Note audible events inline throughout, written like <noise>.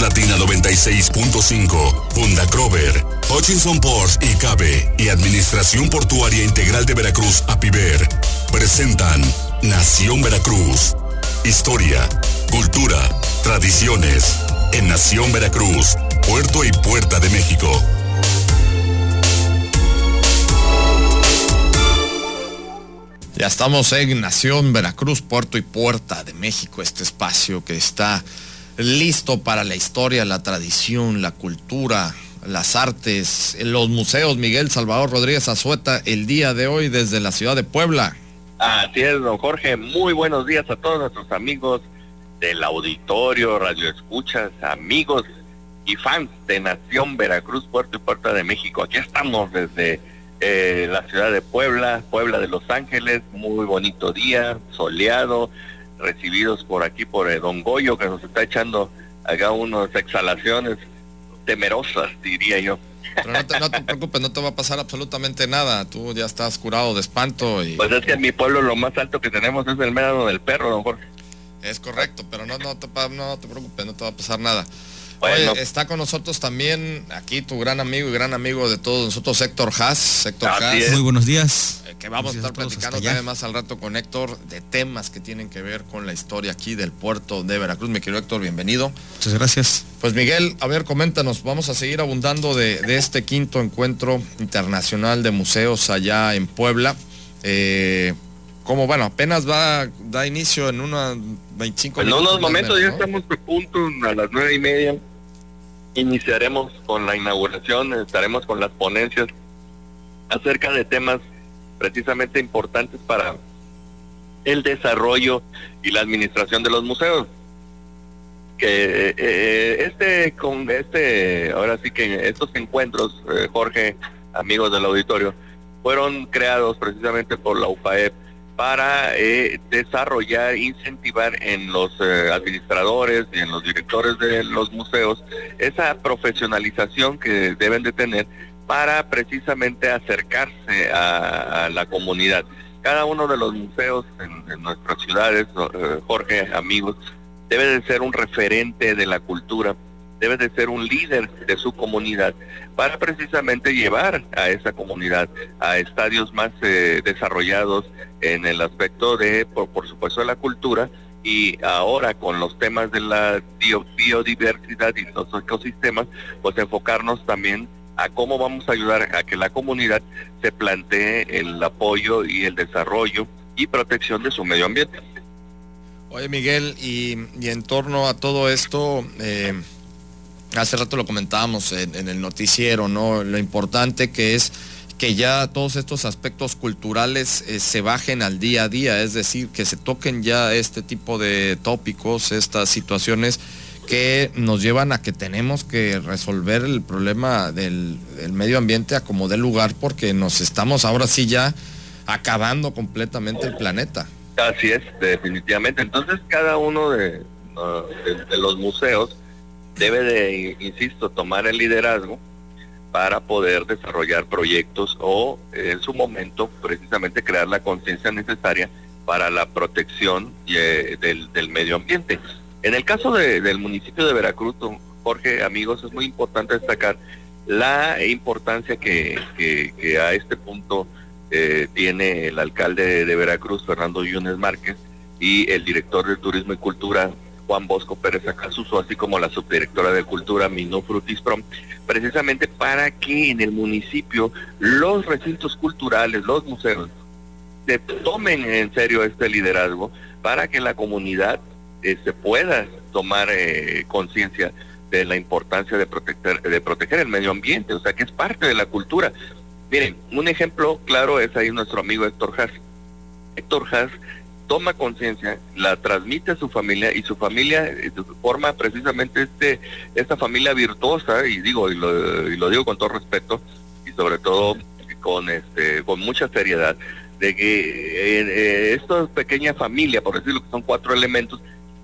Latina 96.5, Funda Crover, Hutchinson Ports y Cabe y Administración Portuaria Integral de Veracruz, APIVER, presentan Nación Veracruz. Historia, cultura, tradiciones. En Nación Veracruz, Puerto y Puerta de México. Ya estamos en Nación Veracruz, Puerto y Puerta de México, este espacio que está listo para la historia, la tradición, la cultura, las artes, los museos. Miguel Salvador Rodríguez Azueta, el día de hoy desde la ciudad de Puebla. Así es, don Jorge. Muy buenos días a todos nuestros amigos del auditorio, radio escuchas, amigos y fans de Nación Veracruz, Puerto y Puerta de México. Aquí estamos desde eh, la ciudad de Puebla, Puebla de Los Ángeles. Muy bonito día, soleado recibidos por aquí por eh, Don Goyo, que nos está echando acá unas exhalaciones temerosas, diría yo. Pero no te, no te, preocupes, no te va a pasar absolutamente nada. Tú ya estás curado de espanto. Y... Pues es que en mi pueblo lo más alto que tenemos es el médano del perro, don Jorge. Es correcto, pero no, no, te, no te preocupes, no te va a pasar nada. Oye, está con nosotros también aquí tu gran amigo y gran amigo de todos nosotros, Héctor Haas. Héctor Haas. Muy buenos días. Eh, que vamos a estar platicando también más al rato con Héctor de temas que tienen que ver con la historia aquí del puerto de Veracruz. Mi querido Héctor, bienvenido. Muchas gracias. Pues Miguel, a ver, coméntanos, vamos a seguir abundando de, de este quinto encuentro internacional de museos allá en Puebla. Eh, como bueno, apenas va, da inicio en unos 25 En unos momentos menos, ya estamos a punto a las nueve y media iniciaremos con la inauguración, estaremos con las ponencias acerca de temas precisamente importantes para el desarrollo y la administración de los museos. Que eh, este, con este, ahora sí que estos encuentros, eh, Jorge, amigos del auditorio, fueron creados precisamente por la UPAEP para eh, desarrollar, incentivar en los eh, administradores y en los directores de los museos esa profesionalización que deben de tener para precisamente acercarse a, la comunidad. Cada uno de los museos en, en nuestras ciudades, eh, Jorge, amigos, debe de ser un referente de la cultura, debe de ser un líder de su comunidad para precisamente llevar a esa comunidad a estadios más eh, desarrollados en el aspecto de, por, por, supuesto, de la cultura y ahora con los temas de la bio, biodiversidad y los ecosistemas, pues enfocarnos también a cómo vamos a ayudar a que la comunidad se plantee el apoyo y el desarrollo y protección de su medio ambiente. Oye Miguel, y, y en torno a todo esto, eh, hace rato lo comentábamos en, el noticiero, ¿no? Lo importante que es que ya todos estos aspectos culturales eh, se bajen al día a día, es decir, que se toquen ya este tipo de tópicos, estas situaciones que nos llevan a que tenemos que resolver el problema del, medio ambiente a como dé lugar porque nos estamos ahora sí ya acabando completamente el planeta. Así es, definitivamente. Entonces cada uno de, de los museos debe de, insisto, tomar el liderazgo para poder desarrollar proyectos o en su momento precisamente crear la conciencia necesaria para la protección eh, del, medio ambiente. En el caso de, del municipio de Veracruz, Jorge, amigos, es muy importante destacar la importancia que, a este punto eh, tiene el alcalde de, de Veracruz, Fernando Yunes Márquez, y el director de Turismo y Cultura, Juan Bosco Pérez Acasuso, así como la subdirectora de Cultura, Minú Frutis Prom, precisamente para que en el municipio los recintos culturales, los museos, se tomen en serio este liderazgo para que la comunidad se pueda tomar eh, conciencia de la importancia de proteger, de proteger el medio ambiente, o sea que es parte de la cultura. Miren, un ejemplo claro es ahí nuestro amigo Héctor Haas. Héctor Haas toma conciencia, la transmite a su familia y su familia eh, forma precisamente este esta familia virtuosa y digo y lo, y lo digo con todo respeto y sobre todo con este con mucha seriedad de que eh, eh, esta pequeña familia, por decirlo que son cuatro elementos,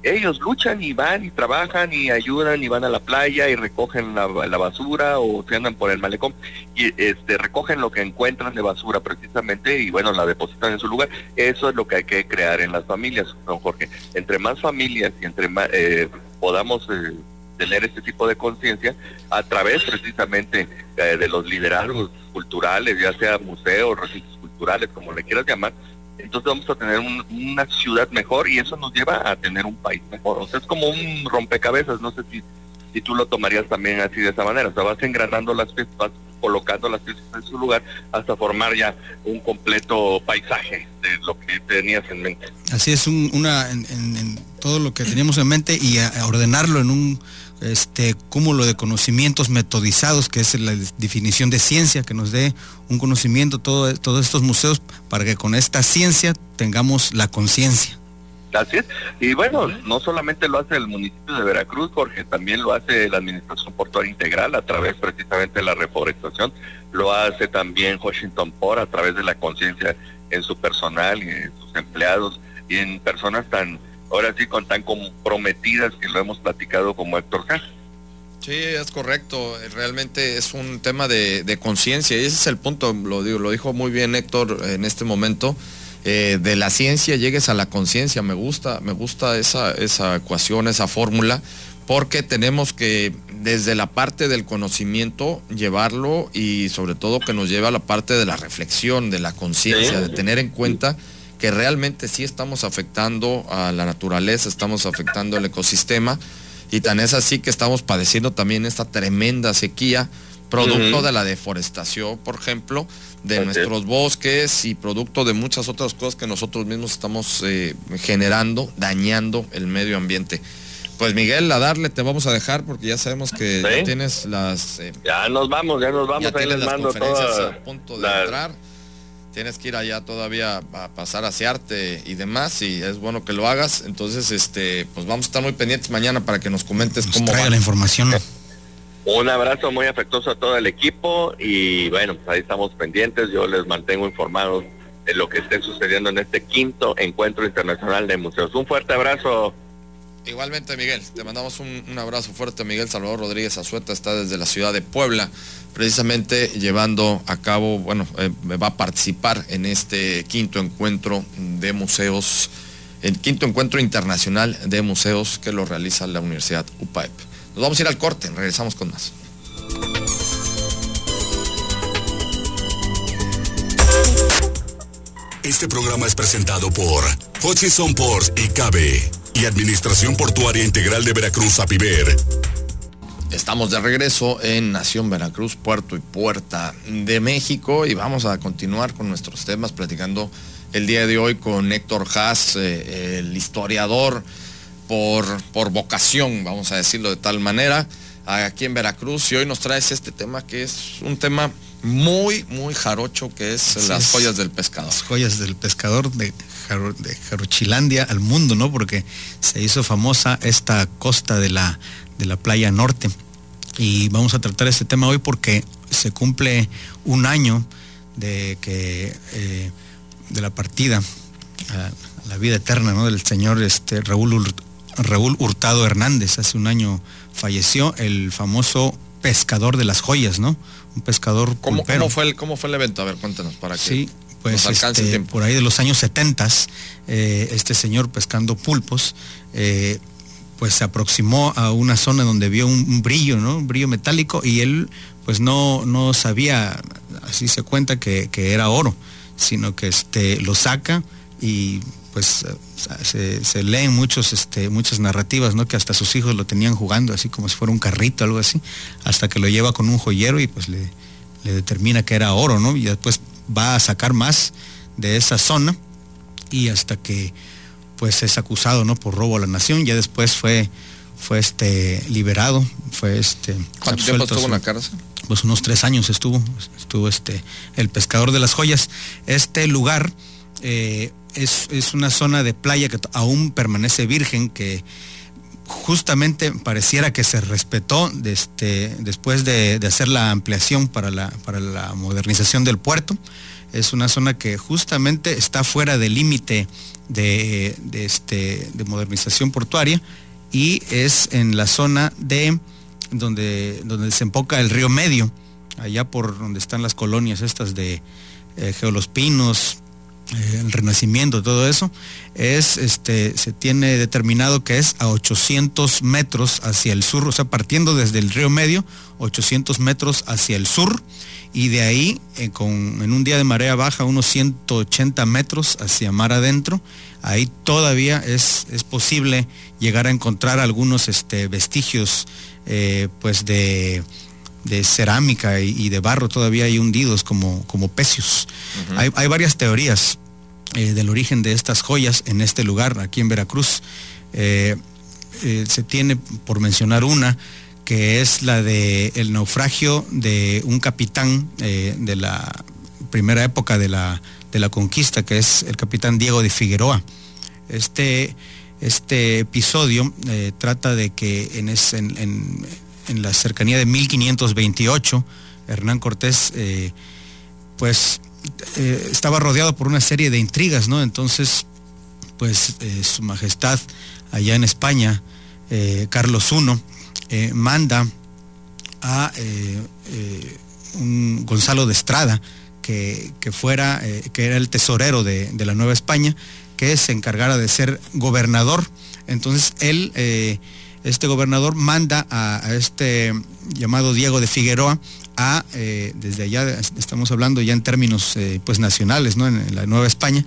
ellos luchan y van y trabajan y ayudan y van a la playa y recogen la, la, basura o se andan por el malecón y este recogen lo que encuentran de basura precisamente y bueno la depositan en su lugar. Eso es lo que hay que crear en las familias don Jorge. Entre más familias y entre más eh, podamos eh, tener este tipo de conciencia a través precisamente eh, de los liderazgos culturales, ya sea museos, recintos culturales, como le quieras llamar, entonces vamos a tener una ciudad mejor y eso nos lleva a tener un país mejor. O sea, es como un rompecabezas, no sé si, si tú lo tomarías también así de esa manera. O sea, vas engranando las piezas, vas colocando las piezas en su lugar hasta formar ya un completo paisaje de lo que tenías en mente. Así es, un, una en, todo lo que teníamos en mente y a ordenarlo en un este cúmulo de conocimientos metodizados, que es la definición de ciencia, que nos dé un conocimiento todo, todos estos museos para que con esta ciencia tengamos la conciencia. Así es. Y bueno, no solamente lo hace el municipio de Veracruz, Jorge, también lo hace la Administración Portuaria Integral a través precisamente de la reforestación, lo hace también Washington Port a través de la conciencia en su personal y en sus empleados y en personas tan ahora sí con tan comprometidas que lo hemos platicado como Héctor K. Sí, es correcto. Realmente es un tema de, conciencia y ese es el punto, lo, digo, lo dijo muy bien Héctor en este momento. Eh, de la ciencia llegues a la conciencia. Me gusta, me gusta esa, esa ecuación, esa fórmula, porque tenemos que desde la parte del conocimiento llevarlo y sobre todo que nos lleve a la parte de la reflexión, de la conciencia, de tener en cuenta que realmente sí estamos afectando a la naturaleza, estamos afectando el ecosistema y tan es así que estamos padeciendo también esta tremenda sequía producto de la deforestación, por ejemplo, de nuestros bosques y producto de muchas otras cosas que nosotros mismos estamos eh, generando, dañando el medio ambiente. Pues Miguel, a darle te vamos a dejar porque ya sabemos que ya tienes las... Eh, ya nos vamos, ya nos vamos, ahí les mando a punto de entrar tienes que ir allá todavía a pasar a asearte y demás y es bueno que lo hagas. Entonces, este, pues vamos a estar muy pendientes mañana para que nos comentes cómo va. la información. Un abrazo muy afectuoso a todo el equipo y bueno, pues ahí estamos pendientes. Yo les mantengo informados de lo que esté sucediendo en este quinto encuentro internacional de museos. Un fuerte abrazo. Igualmente, Miguel, te mandamos un, abrazo fuerte. Miguel Salvador Rodríguez Azueta está desde la ciudad de Puebla, precisamente llevando a cabo, bueno, eh, va a participar en este quinto encuentro de museos, el quinto encuentro internacional de museos que lo realiza la Universidad UPAEP. Nos vamos a ir al corte, regresamos con más. Este programa es presentado por Hutchison Ports y Cabe y Administración Portuaria Integral de Veracruz, APIVER. Estamos de regreso en Nación Veracruz, Puerto y Puerta de México y vamos a continuar con nuestros temas platicando el día de hoy con Héctor Haas, eh, el historiador por, por vocación, vamos a decirlo de tal manera, aquí en Veracruz y hoy nos traes este tema que es un tema muy, muy jarocho que es las joyas del pescador. Las joyas del pescador de, de Jarochilandia al mundo, ¿no? Porque se hizo famosa esta costa de la, de la playa norte. Y vamos a tratar este tema hoy porque se cumple un año de que eh, de la partida a la vida eterna ¿no? del señor este, Raúl, Raúl Hurtado Hernández. Hace un año falleció el famoso pescador de las joyas, ¿no? Un pescador ¿Cómo, fue el, ¿Cómo fue el evento? A ver, cuéntanos para que sí, pues este, por ahí de los años 70, eh, este señor pescando pulpos, eh, pues se aproximó a una zona donde vio un, brillo, ¿no? Un brillo metálico y él pues no, no sabía, así se cuenta que, era oro, sino que este, lo saca y pues se, leen muchos, este, muchas narrativas, ¿no? Que hasta sus hijos lo tenían jugando así como si fuera un carrito, algo así, hasta que lo lleva con un joyero y pues le, le determina que era oro, ¿no? Y después va a sacar más de esa zona y hasta que pues es acusado no por robo a la nación ya después fue fue este liberado fue este ¿Cuánto tiempo estuvo en la cárcel? pues unos tres años estuvo estuvo este el pescador de las joyas este lugar eh, es, una zona de playa que aún permanece virgen que justamente pareciera que se respetó este, después de, hacer la ampliación para la, para la modernización del puerto. Es una zona que justamente está fuera del límite de, este, de modernización portuaria y es en la zona de donde, donde desemboca el río Medio, allá por donde están las colonias estas de eh, Geolospinos, el renacimiento, todo eso, es, este, se tiene determinado que es a 800 metros hacia el sur, o sea, partiendo desde el río Medio, 800 metros hacia el sur, y de ahí, eh, con, en un día de marea baja, unos 180 metros hacia mar adentro, ahí todavía es, es posible llegar a encontrar algunos este, vestigios eh, pues de, cerámica y, de barro todavía hay hundidos como, como pecios. hay, varias teorías eh, del origen de estas joyas en este lugar, aquí en Veracruz. Eh, se tiene, por mencionar una, que es la de el naufragio de un capitán de la primera época de la, de la conquista, que es el capitán Diego de Figueroa. Este este episodio eh, trata de que en, la cercanía de 1528, Hernán Cortés, eh, pues eh, estaba rodeado por una serie de intrigas, ¿no? Entonces, pues su majestad allá en España, Carlos I, manda a un Gonzalo de Estrada, que, fuera, que era el tesorero de, la Nueva España, que se encargara de ser gobernador. Entonces él, eh, este gobernador, manda a, este llamado Diego de Figueroa a, eh, desde allá, estamos hablando ya en términos eh, pues nacionales, ¿no? En, la Nueva España,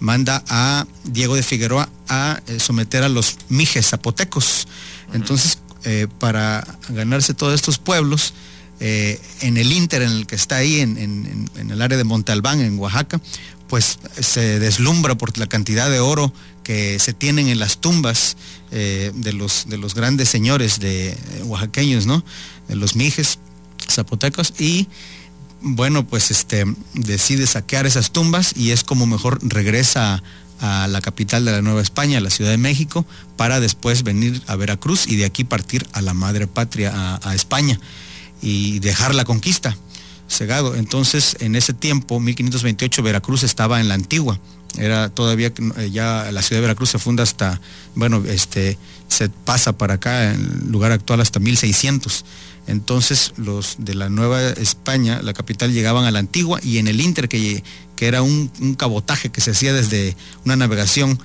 manda a Diego de Figueroa a someter a los mijes zapotecos. Entonces, para ganarse todos estos pueblos, en el Inter, en el que está ahí, en, en el área de Montalbán, en Oaxaca, pues se deslumbra por la cantidad de oro que se tienen en las tumbas eh, de, los, de los grandes señores de eh, oaxaqueños, ¿no? De los mijes zapotecos y bueno, pues este decide saquear esas tumbas y es como mejor regresa a, la capital de la Nueva España, a la Ciudad de México, para después venir a Veracruz y de aquí partir a la madre patria, a España y dejar la conquista cegado. Entonces, en ese tiempo, 1528, Veracruz estaba en la antigua. Era todavía, eh, ya la ciudad de Veracruz se funda hasta, bueno, este, se pasa para acá, en lugar actual, hasta 1600. Entonces, los de la Nueva España, la capital, llegaban a la antigua y en el Inter, que, que era un, cabotaje que se hacía desde una navegación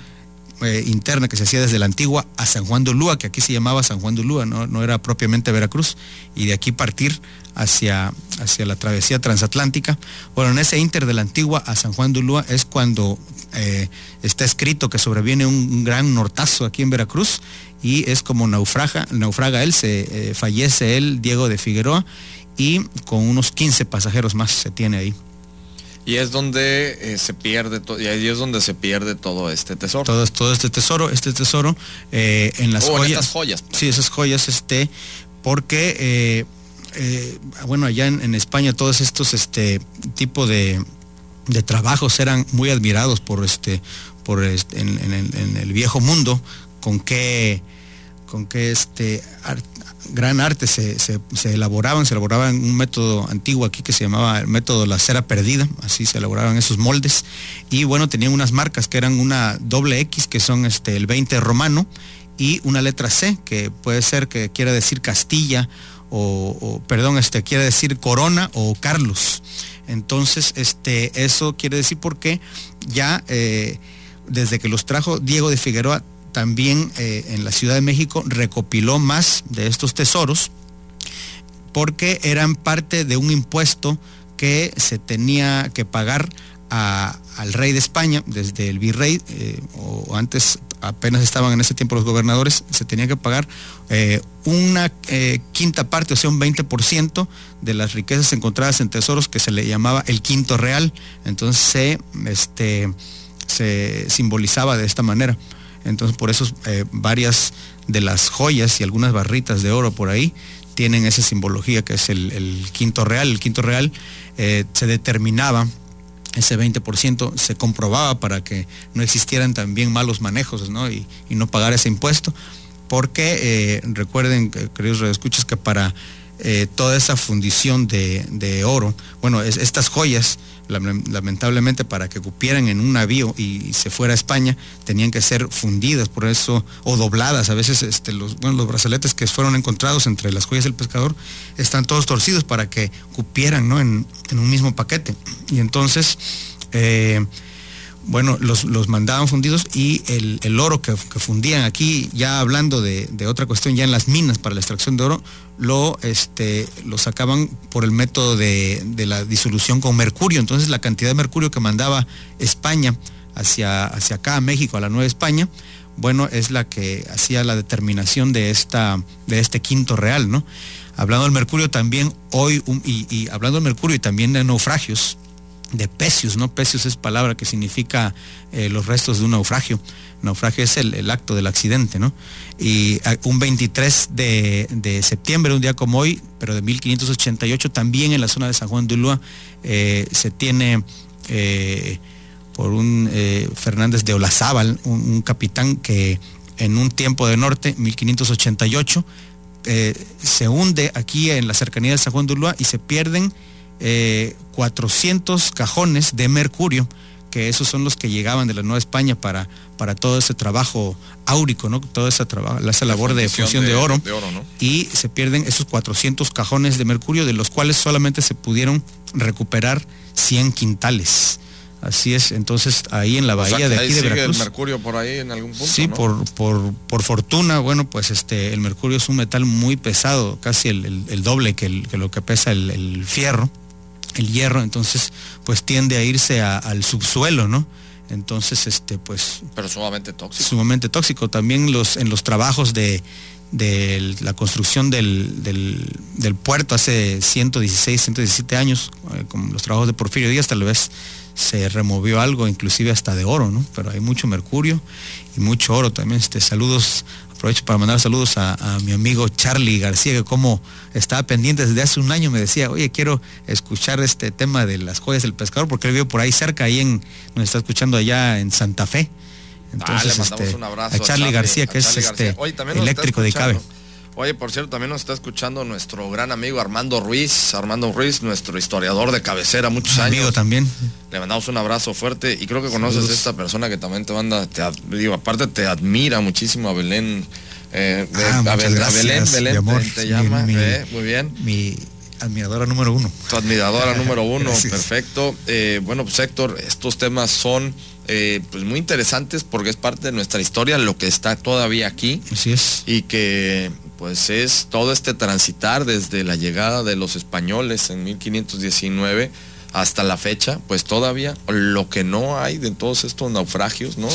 eh, interna que se hacía desde la antigua a San Juan de Ulúa, que aquí se llamaba San Juan de Ulúa, no, no era propiamente Veracruz, y de aquí partir hacia, hacia la travesía transatlántica. Bueno, en ese inter de la antigua a San Juan de Ulúa es cuando eh, está escrito que sobreviene un, gran nortazo aquí en Veracruz y es como naufraga, naufraga él, se eh, fallece él, Diego de Figueroa, y con unos 15 pasajeros más se tiene ahí. Y es donde eh, se pierde todo, y ahí es donde se pierde todo este tesoro. Todo, todo este tesoro, este tesoro en las joyas. joyas. Pues. Sí, esas joyas, este, porque bueno, allá en, España todos estos este tipo de, trabajos eran muy admirados por este, por este, en, el, viejo mundo, con qué, con qué este gran arte se, elaboraban, se elaboraban un método antiguo aquí que se llamaba el método la cera perdida, así se elaboraban esos moldes, y bueno, tenían unas marcas que eran una doble X, que son este, el 20 romano, y una letra C, que puede ser que quiera decir Castilla o, perdón, este quiere decir Corona o Carlos. Entonces, este, eso quiere decir porque ya eh, desde que los trajo Diego de Figueroa, también eh, en la Ciudad de México recopiló más de estos tesoros porque eran parte de un impuesto que se tenía que pagar al rey de España, desde el virrey, eh, o antes apenas estaban en ese tiempo los gobernadores, se tenía que pagar eh, una eh, quinta parte, o sea, un 20% de las riquezas encontradas en tesoros que se le llamaba el quinto real. Entonces se, este, se simbolizaba de esta manera. Entonces por eso eh, varias de las joyas y algunas barritas de oro por ahí tienen esa simbología que es el, el quinto real. El quinto real se determinaba ese 20% se comprobaba para que no existieran también malos manejos Y, no pagar ese impuesto. Porque eh, recuerden, queridos redescuchas, que para eh, toda esa fundición de, oro, bueno, estas joyas, lamentablemente para que cupieran en un navío y, se fuera a España, tenían que ser fundidas, por eso, o dobladas. A veces este, los, los brazaletes que fueron encontrados entre las joyas del pescador están todos torcidos para que cupieran en, un mismo paquete. Y entonces, eh, bueno, los, los mandaban fundidos y el, oro que, fundían aquí, ya hablando de, otra cuestión, ya en las minas para la extracción de oro, lo, este, lo sacaban por el método de, la disolución con mercurio. Entonces la cantidad de mercurio que mandaba España hacia, hacia acá, a México, a la Nueva España, bueno, es la que hacía la determinación de, esta, de este quinto real, ¿no? Hablando del mercurio también, hoy, y, y hablando del mercurio y también de naufragios, de pecios, ¿no? Pecios es palabra que significa eh, los restos de un naufragio. Naufragio es el, acto del accidente, ¿no? Y ah, un 23 de, septiembre, un día como hoy, pero de 1588, también en la zona de San Juan de Ulúa, eh, se tiene eh, por un Fernández de Olazábal, un, capitán que en un tiempo de norte, 1588, se hunde aquí en la cercanía de San Juan de Ulúa y se pierden 400 eh, cajones de mercurio, que esos son los que llegaban de la Nueva España para, para todo ese trabajo áurico, ¿no? Toda esa, esa labor de función de, oro. Y se pierden esos 400 cajones de mercurio, de los cuales solamente se pudieron recuperar 100 quintales. Así es, entonces ahí en la bahía de aquí de Veracruz. el mercurio por ahí en algún punto? Sí, por, por, fortuna, bueno, pues este, el mercurio es un metal muy pesado, casi el, doble que, que, lo que pesa el fierro el hierro, entonces pues tiende a irse al subsuelo, ¿no? Entonces, este, pues... Pero sumamente tóxico. Sumamente tóxico. También los, en los trabajos de, la construcción del, del, puerto hace 116, 117 años, eh, con los trabajos de Porfirio Díaz, tal vez se removió algo, inclusive hasta de oro, ¿no? Pero hay mucho mercurio y mucho oro también. Este, saludos Aprovecho para mandar saludos a, mi amigo Charlie García, que como estaba pendiente desde hace un año, me decía, oye, quiero escuchar este tema de las joyas del pescador, porque él vive por ahí cerca, ahí en, nos está escuchando allá en Santa Fe. Entonces, este, un abrazo a Charlie, García, que es este eléctrico de Cabe. Oye, por cierto, también nos está escuchando nuestro gran amigo Armando Ruiz, Armando Ruiz, nuestro historiador de cabecera, muchos años. Amigo también. Le mandamos un abrazo fuerte y creo que conoces a esta persona que también te manda, te, digo, aparte te admira muchísimo a Belén. Eh, ah, a, Belén, Belén te, llama, eh, muy bien. Mi admiradora número uno. Tu admiradora número <laughs> uno, perfecto. Eh, bueno, pues Héctor, estos temas son pues muy interesantes porque es parte de nuestra historia, lo que está todavía aquí. Así es. Y que pues es todo este transitar desde la llegada de los españoles en 1519 hasta la fecha, pues todavía lo que no hay de todos estos naufragios, ¿no?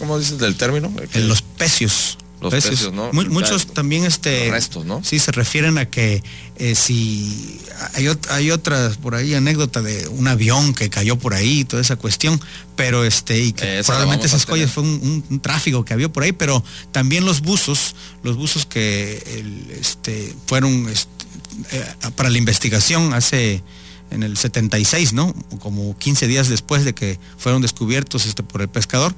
¿cómo, dices del término? En los pecios. Los pecios, ¿no? muchos también este restos, ¿no? Sí, se refieren a que eh, si hay, hay otras por ahí anécdota de un avión que cayó por ahí, toda esa cuestión, pero este, y que probablemente esas joyas fue un, tráfico que había por ahí, pero también los buzos, los buzos que este, fueron este, eh, para la investigación hace en el 76, ¿no? Como 15 días después de que fueron descubiertos este, por el pescador,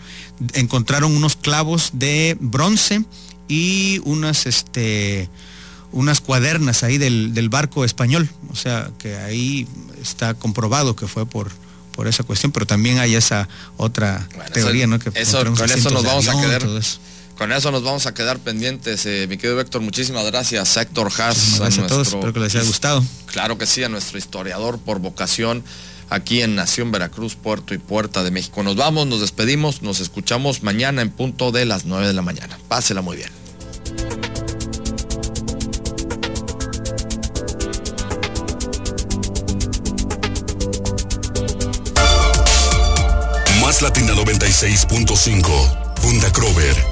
encontraron unos clavos de bronce y unas, este, unas cuadernas ahí del, barco español. O sea, que ahí está comprobado que fue por, por esa cuestión, pero también hay esa otra teoría, ¿no? Que eso, con eso nos vamos a quedar. Con eso nos vamos a quedar pendientes, eh, mi querido Héctor. Muchísimas gracias, Héctor Haas. Gracias a, todos, espero que les haya gustado. Claro que sí, a nuestro historiador por vocación aquí en Nación Veracruz, Puerto y Puerta de México. Nos vamos, nos despedimos, nos escuchamos mañana en punto de las 9 de la mañana. Pásela muy bien. Más Latina 96.5, Punta Crover